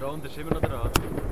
Der Rand ist immer noch dran.